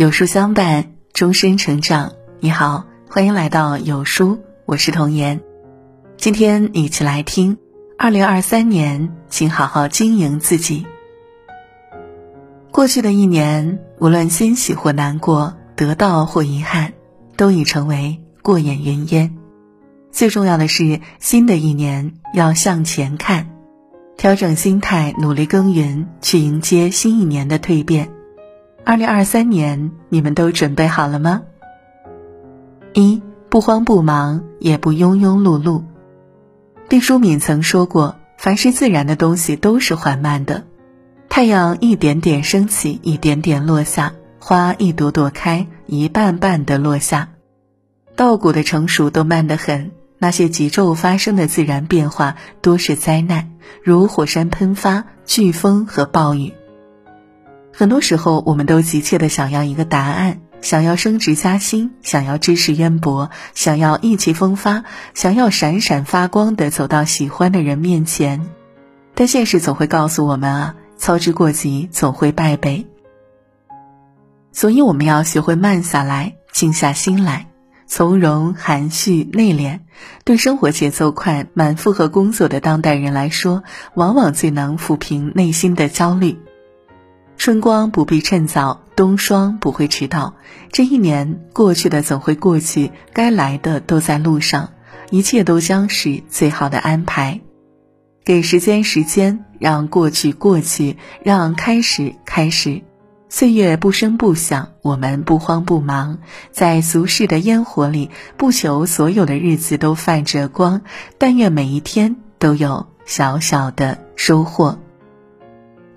有书相伴，终身成长。你好，欢迎来到有书，我是童言。今天一起来听：二零二三年，请好好经营自己。过去的一年，无论欣喜或难过，得到或遗憾，都已成为过眼云烟。最重要的是，新的一年要向前看。调整心态，努力耕耘，去迎接新一年的蜕变。二零二三年，你们都准备好了吗？一不慌不忙，也不庸庸碌碌。毕淑敏曾说过：“凡是自然的东西都是缓慢的，太阳一点点升起，一点点落下；花一朵朵开，一瓣瓣的落下。稻谷的成熟都慢得很。”那些急骤发生的自然变化多是灾难，如火山喷发、飓风和暴雨。很多时候，我们都急切的想要一个答案，想要升职加薪，想要知识渊博，想要意气风发，想要闪闪发光的走到喜欢的人面前。但现实总会告诉我们啊，操之过急总会败北。所以，我们要学会慢下来，静下心来。从容、含蓄、内敛，对生活节奏快、满负荷工作的当代人来说，往往最能抚平内心的焦虑。春光不必趁早，冬霜不会迟到。这一年过去的总会过去，该来的都在路上，一切都将是最好的安排。给时间时间，让过去过去，让开始开始。岁月不声不响，我们不慌不忙，在俗世的烟火里，不求所有的日子都泛着光，但愿每一天都有小小的收获。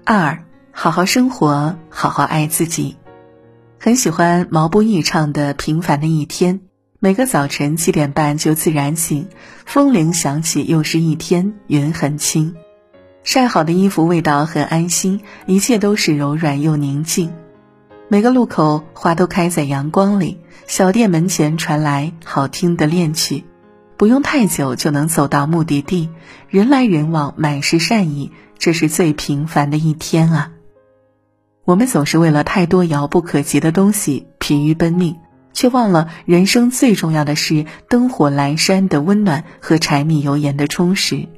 二，好好生活，好好爱自己。很喜欢毛不易唱的《平凡的一天》，每个早晨七点半就自然醒，风铃响起，又是一天，云很轻。晒好的衣服味道很安心，一切都是柔软又宁静。每个路口花都开在阳光里，小店门前传来好听的恋曲，不用太久就能走到目的地。人来人往，满是善意，这是最平凡的一天啊！我们总是为了太多遥不可及的东西疲于奔命，却忘了人生最重要的是灯火阑珊的温暖和柴米油盐的充实。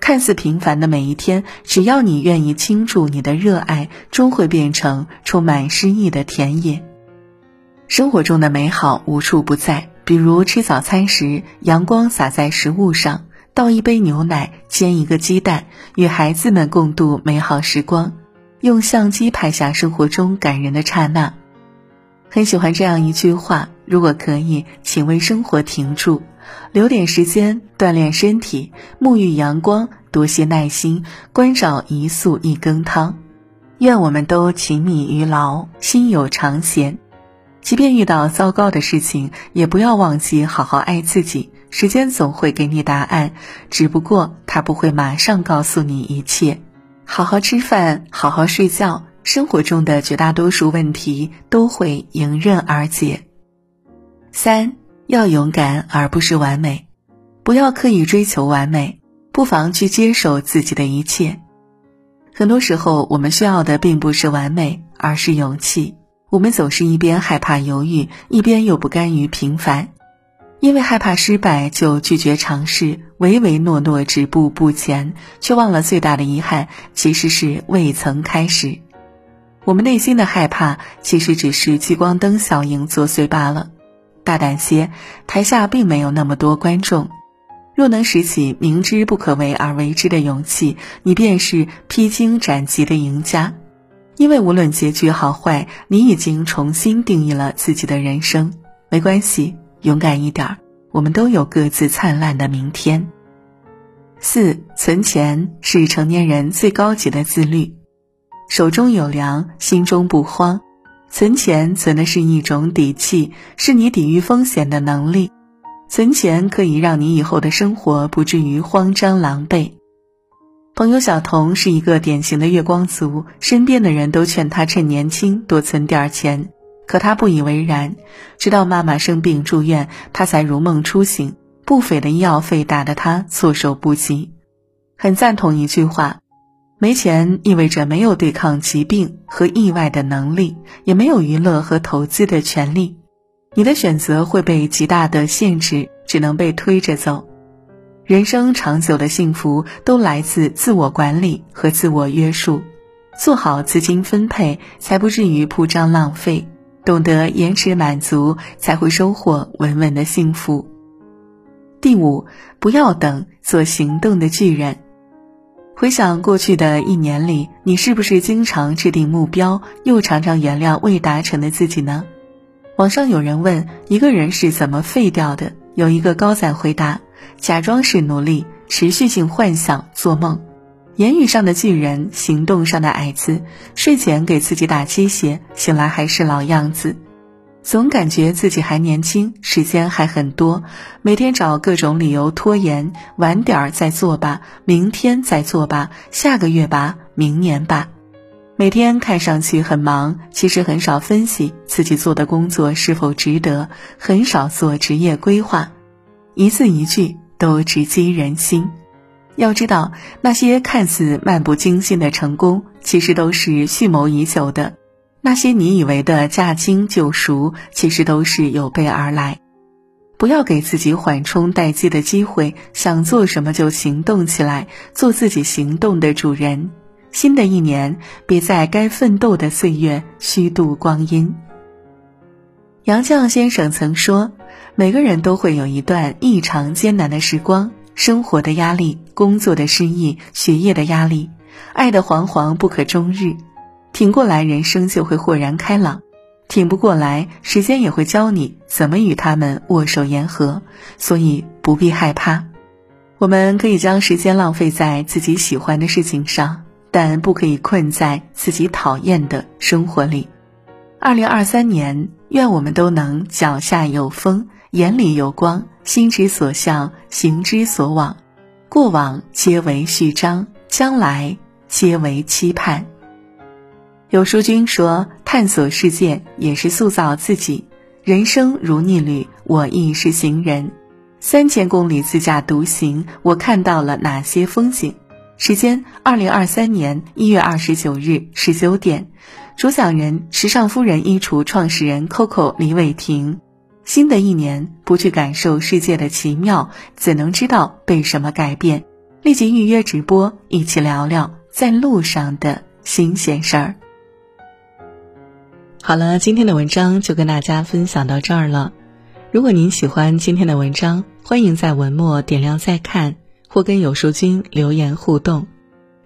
看似平凡的每一天，只要你愿意倾注你的热爱，终会变成充满诗意的田野。生活中的美好无处不在，比如吃早餐时，阳光洒在食物上；倒一杯牛奶，煎一个鸡蛋，与孩子们共度美好时光，用相机拍下生活中感人的刹那。很喜欢这样一句话：如果可以，请为生活停住，留点时间锻炼身体，沐浴阳光，多些耐心，关照一素一羹汤。愿我们都勤米于劳，心有常闲。即便遇到糟糕的事情，也不要忘记好好爱自己。时间总会给你答案，只不过他不会马上告诉你一切。好好吃饭，好好睡觉。生活中的绝大多数问题都会迎刃而解。三要勇敢而不是完美，不要刻意追求完美，不妨去接受自己的一切。很多时候，我们需要的并不是完美，而是勇气。我们总是一边害怕犹豫，一边又不甘于平凡，因为害怕失败就拒绝尝试，唯唯诺诺止步不前，却忘了最大的遗憾其实是未曾开始。我们内心的害怕，其实只是聚光灯效应作祟罢了。大胆些，台下并没有那么多观众。若能拾起明知不可为而为之的勇气，你便是披荆斩棘的赢家。因为无论结局好坏，你已经重新定义了自己的人生。没关系，勇敢一点，我们都有各自灿烂的明天。四，存钱是成年人最高级的自律。手中有粮，心中不慌。存钱存的是一种底气，是你抵御风险的能力。存钱可以让你以后的生活不至于慌张狼狈。朋友小童是一个典型的月光族，身边的人都劝他趁年轻多存点钱，可他不以为然。直到妈妈生病住院，他才如梦初醒。不菲的医药费打得他措手不及。很赞同一句话。没钱意味着没有对抗疾病和意外的能力，也没有娱乐和投资的权利。你的选择会被极大的限制，只能被推着走。人生长久的幸福都来自自我管理和自我约束，做好资金分配，才不至于铺张浪费；懂得延迟满足，才会收获稳稳的幸福。第五，不要等，做行动的巨人。回想过去的一年里，你是不是经常制定目标，又常常原谅未达成的自己呢？网上有人问一个人是怎么废掉的，有一个高赞回答：假装是努力，持续性幻想，做梦。言语上的巨人，行动上的矮子。睡前给自己打鸡血，醒来还是老样子。总感觉自己还年轻，时间还很多，每天找各种理由拖延，晚点儿再做吧，明天再做吧，下个月吧，明年吧。每天看上去很忙，其实很少分析自己做的工作是否值得，很少做职业规划，一字一句都直击人心。要知道，那些看似漫不经心的成功，其实都是蓄谋已久的。那些你以为的驾轻就熟，其实都是有备而来。不要给自己缓冲待机的机会，想做什么就行动起来，做自己行动的主人。新的一年，别在该奋斗的岁月虚度光阴。杨绛先生曾说：“每个人都会有一段异常艰难的时光，生活的压力，工作的失意，学业的压力，爱的惶惶不可终日。”挺过来，人生就会豁然开朗；挺不过来，时间也会教你怎么与他们握手言和。所以不必害怕，我们可以将时间浪费在自己喜欢的事情上，但不可以困在自己讨厌的生活里。二零二三年，愿我们都能脚下有风，眼里有光，心之所向，行之所往。过往皆为序章，将来皆为期盼。有书君说：“探索世界也是塑造自己。人生如逆旅，我亦是行人。三千公里自驾独行，我看到了哪些风景？”时间：二零二三年一月二十九日十九点。主讲人：时尚夫人衣橱创始人 Coco 李伟霆。新的一年，不去感受世界的奇妙，怎能知道被什么改变？立即预约直播，一起聊聊在路上的新鲜事儿。好了，今天的文章就跟大家分享到这儿了。如果您喜欢今天的文章，欢迎在文末点亮再看，或跟有书君留言互动。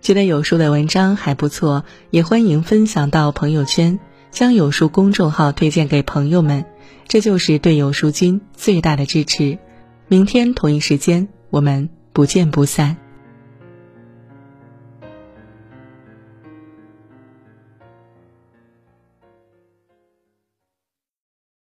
觉得有书的文章还不错，也欢迎分享到朋友圈，将有书公众号推荐给朋友们，这就是对有书君最大的支持。明天同一时间，我们不见不散。